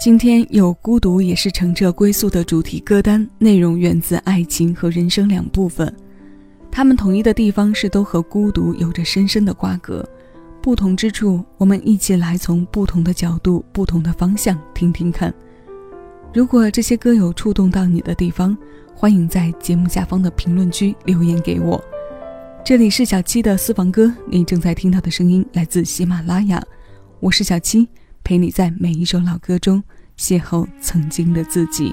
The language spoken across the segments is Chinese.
今天有孤独也是乘着归宿的主题歌单，内容源自爱情和人生两部分，它们统一的地方是都和孤独有着深深的瓜葛，不同之处，我们一起来从不同的角度、不同的方向听听看。如果这些歌有触动到你的地方，欢迎在节目下方的评论区留言给我。这里是小七的私房歌，你正在听到的声音来自喜马拉雅，我是小七。陪你在每一首老歌中邂逅曾经的自己。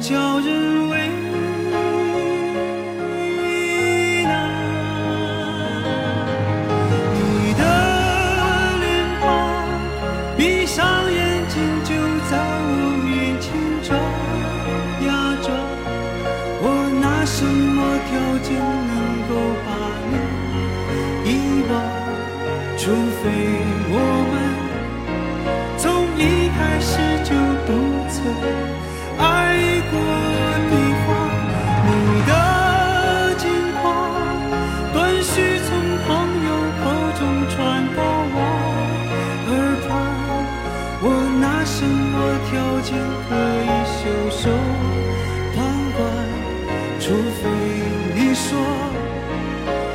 叫人除非你说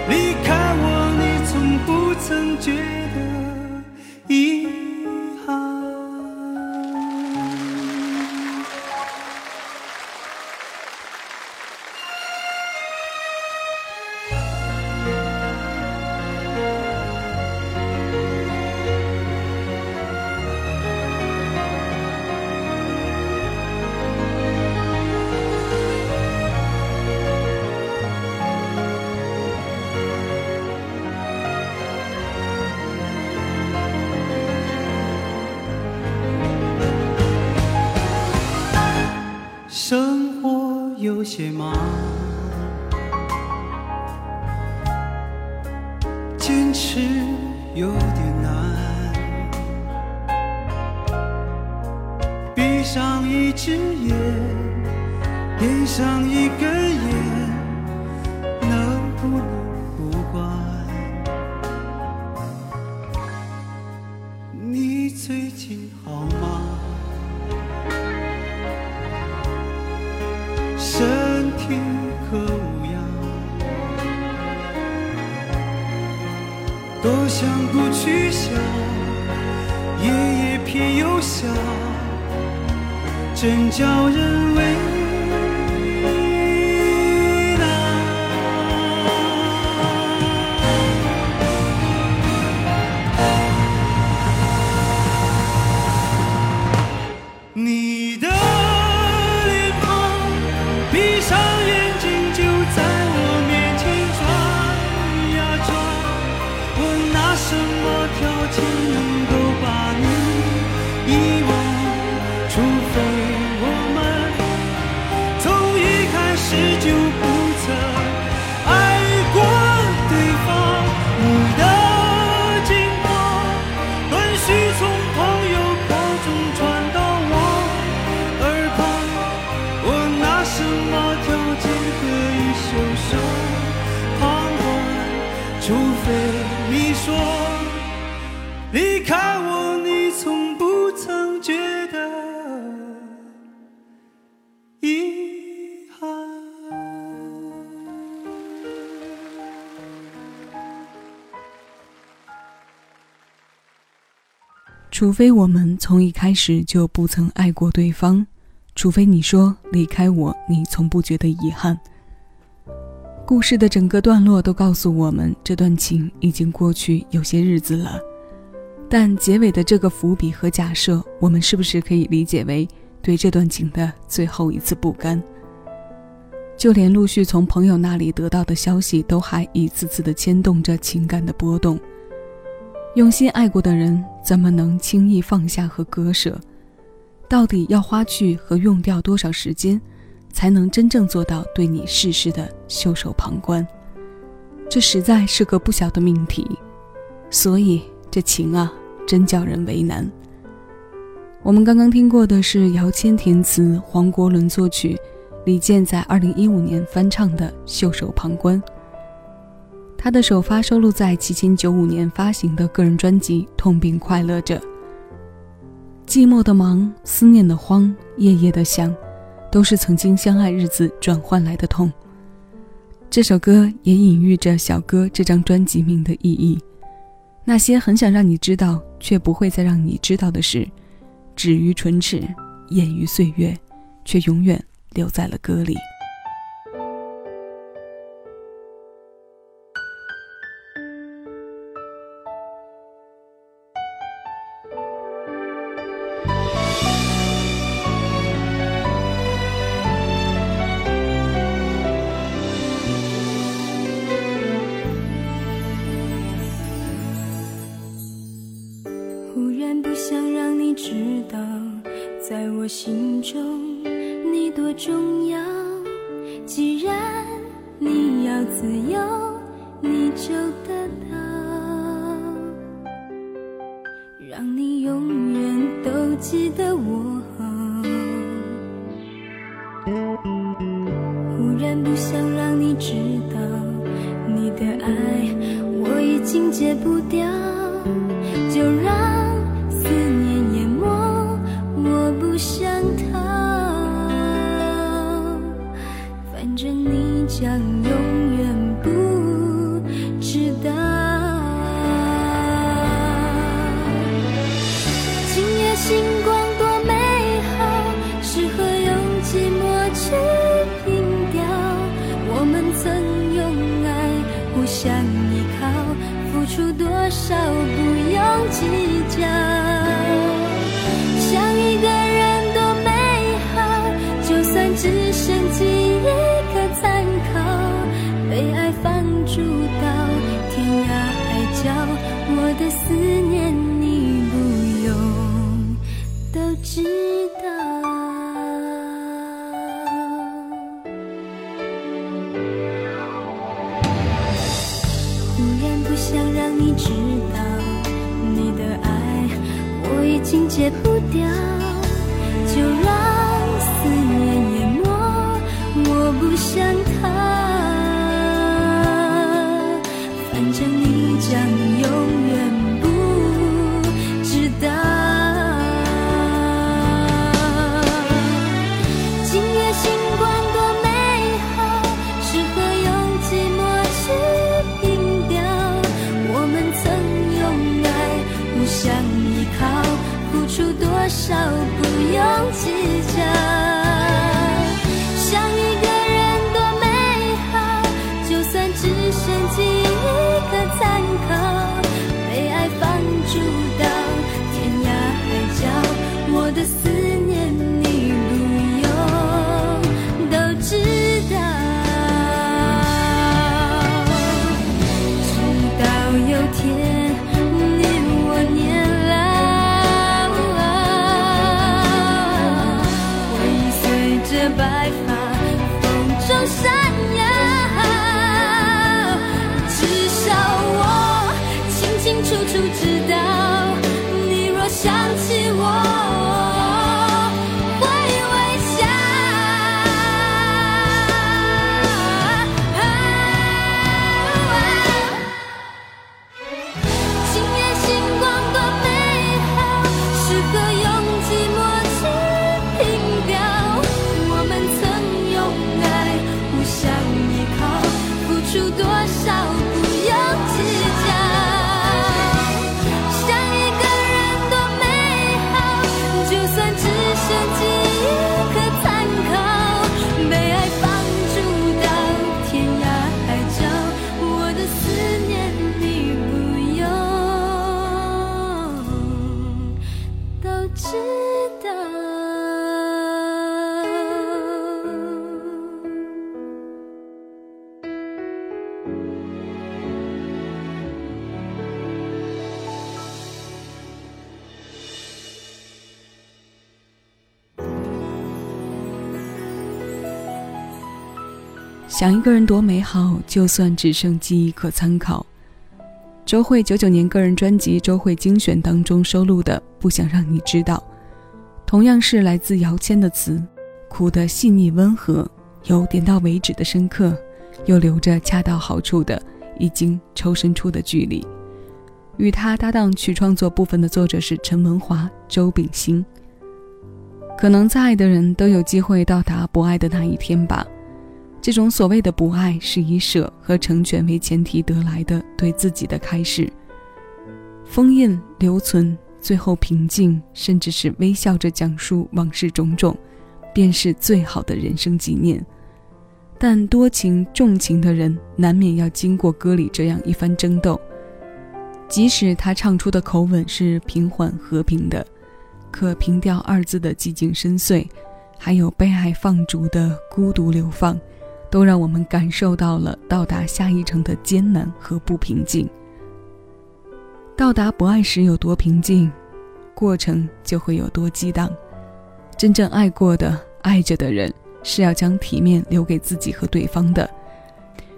离开我你从不曾觉得有些忙，坚持有点难，闭上一只眼，点上一根烟，叫人除非我们从一开始就不曾爱过对方，除非你说离开我，你从不觉得遗憾。故事的整个段落都告诉我们，这段情已经过去有些日子了。但结尾的这个伏笔和假设，我们是不是可以理解为对这段情的最后一次不甘？就连陆续从朋友那里得到的消息，都还一次次的牵动着情感的波动。用心爱过的人，怎么能轻易放下和割舍？到底要花去和用掉多少时间，才能真正做到对你事事的袖手旁观？这实在是个不小的命题。所以。这情啊，真叫人为难。我们刚刚听过的是姚谦填词、黄国伦作曲、李健在二零一五年翻唱的《袖手旁观》。他的首发收录在七千九五年发行的个人专辑《痛并快乐着》。寂寞的忙，思念的慌，夜夜的想，都是曾经相爱日子转换来的痛。这首歌也隐喻着小哥这张专辑名的意义。那些很想让你知道，却不会再让你知道的事，止于唇齿，掩于岁月，却永远留在了歌里。你多重要，既然你要自由，你就得到，让你永远都记得我。想想一个人多美好，就算只剩记忆可参考。周慧九九年个人专辑《周慧精选》当中收录的《不想让你知道》，同样是来自姚谦的词，苦的细腻温和，有点到为止的深刻，又留着恰到好处的已经抽身出的距离。与他搭档去创作部分的作者是陈文华、周秉兴。可能再爱的人都有机会到达不爱的那一天吧。这种所谓的不爱，是以舍和成全为前提得来的对自己的开始。封印、留存，最后平静，甚至是微笑着讲述往事种种，便是最好的人生纪念。但多情重情的人，难免要经过歌里这样一番争斗。即使他唱出的口吻是平缓和平的，可平调二字的寂静深邃，还有被爱放逐的孤独流放。都让我们感受到了到达下一程的艰难和不平静。到达不爱时有多平静，过程就会有多激荡。真正爱过的、爱着的人，是要将体面留给自己和对方的，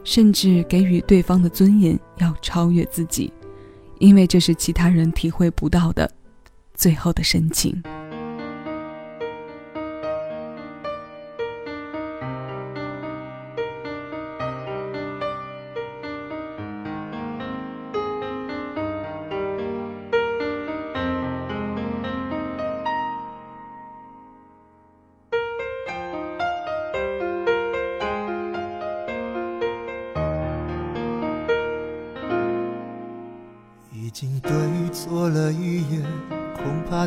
甚至给予对方的尊严要超越自己，因为这是其他人体会不到的最后的深情。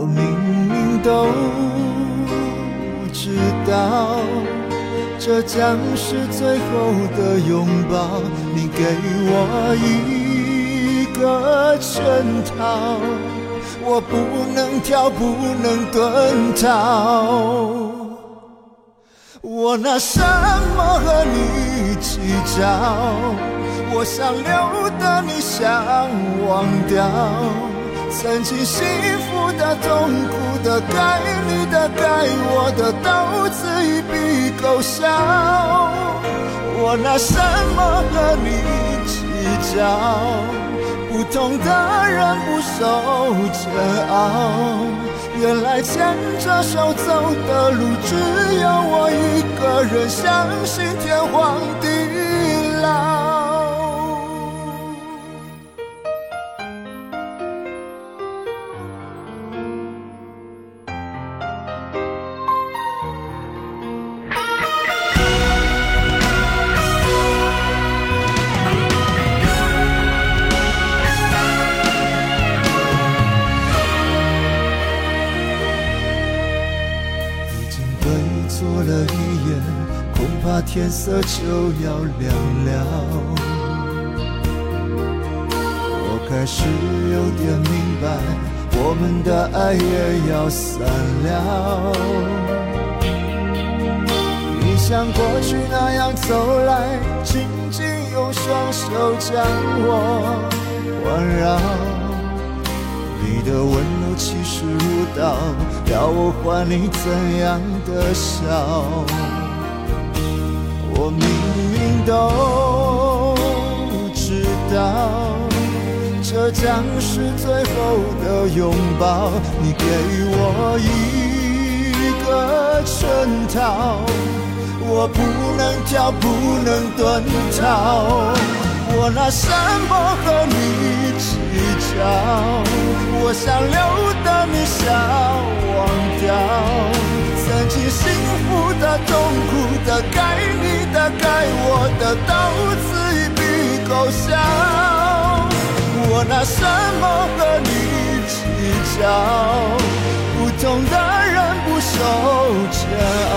我明明都知道，这将是最后的拥抱。你给我一个圈套，我不能跳，不能遁逃。我拿什么和你计较？我想留的你想忘掉，曾经幸福的、痛苦的、该你的、该我的，都自一笔勾销。我拿什么和你计较？不同的人不受煎熬。原来牵着手走的路，只有我一个人相信天荒地坐了一夜，恐怕天色就要亮了，我开始有点明白，我们的爱也要散了。你像过去那样走来，紧紧用双手将我环绕，你的温其实舞蹈，要我换你怎样的笑？我明明都知道，这将是最后的拥抱。你给我一个圈套，我不能跳，不能遁逃。我拿什么和你计较？我想留的，你想忘掉。曾经幸福的、痛苦的、该你的、该我的，都自一笔勾销。我拿什么和你计较？不同的人不受煎熬。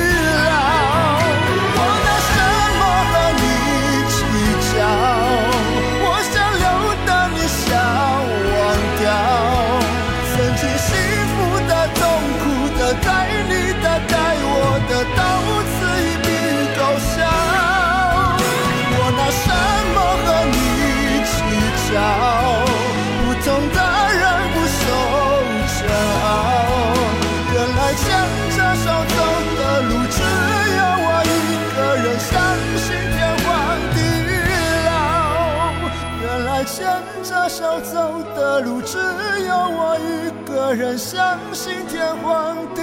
一个人，相信天荒地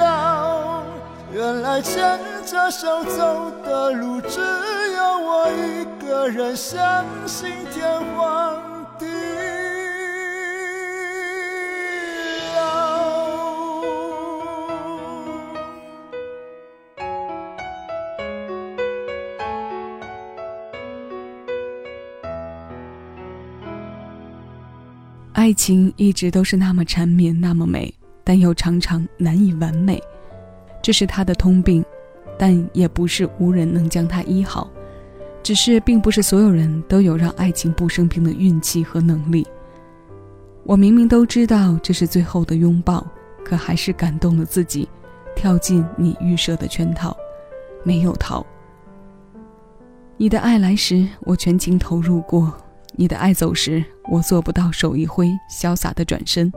老。原来牵着手走的路，只有我一个人，相信天荒爱情一直都是那么缠绵，那么美，但又常常难以完美，这是他的通病，但也不是无人能将它医好。只是并不是所有人都有让爱情不生病的运气和能力。我明明都知道这是最后的拥抱，可还是感动了自己，跳进你预设的圈套，没有逃。你的爱来时，我全情投入过。你的爱走时，我做不到手一挥，潇洒的转身，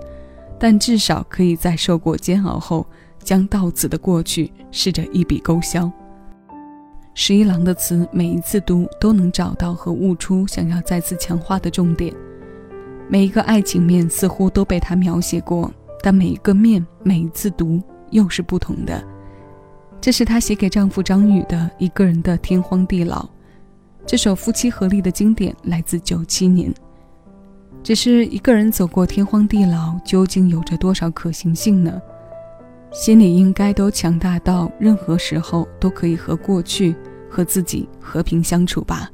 但至少可以在受过煎熬后，将到此的过去试着一笔勾销。十一郎的词，每一次读都能找到和悟出想要再次强化的重点。每一个爱情面似乎都被他描写过，但每一个面，每一次读又是不同的。这是她写给丈夫张宇的一个人的天荒地老。这首夫妻合力的经典来自九七年。只是一个人走过天荒地老，究竟有着多少可行性呢？心里应该都强大到任何时候都可以和过去、和自己和平相处吧。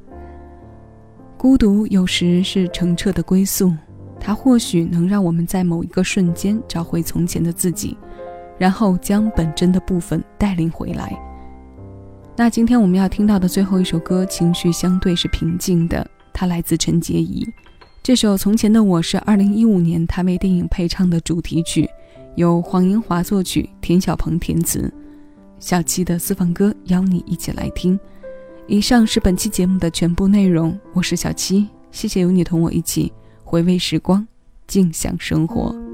孤独有时是澄澈的归宿，它或许能让我们在某一个瞬间找回从前的自己，然后将本真的部分带领回来。那今天我们要听到的最后一首歌，情绪相对是平静的，它来自陈洁仪。这首《从前的我》是2015年她为电影配唱的主题曲，由黄英华作曲，田小鹏填词。小七的私房歌，邀你一起来听。以上是本期节目的全部内容，我是小七，谢谢有你同我一起回味时光，静享生活。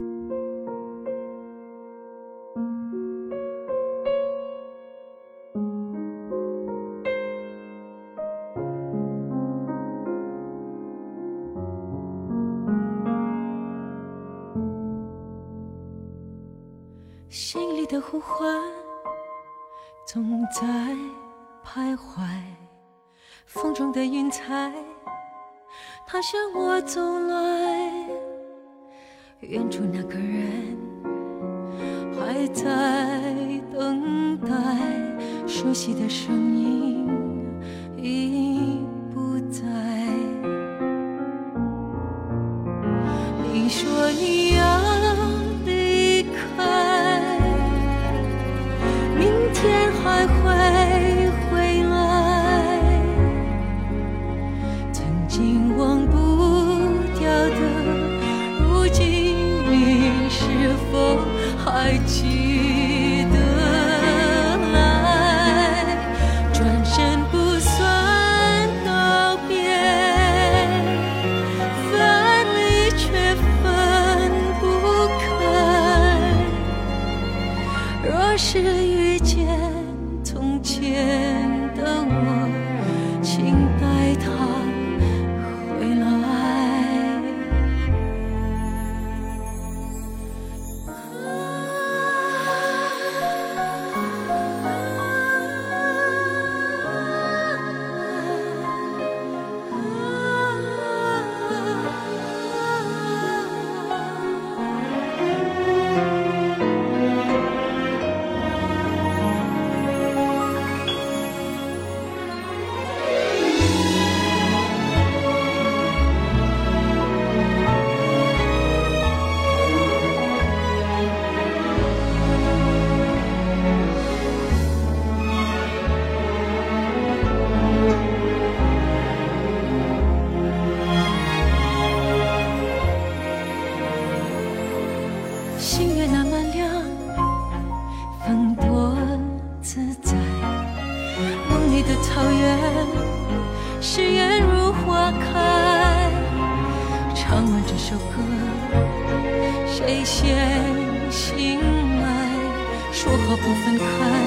心里的呼唤总在徘徊，风中的云彩，它向我走来。远处那个人还在等待，熟悉的声音爱情。更多自在，梦里的草原，誓言如花开。唱完这首歌，谁先醒来，说好不分开。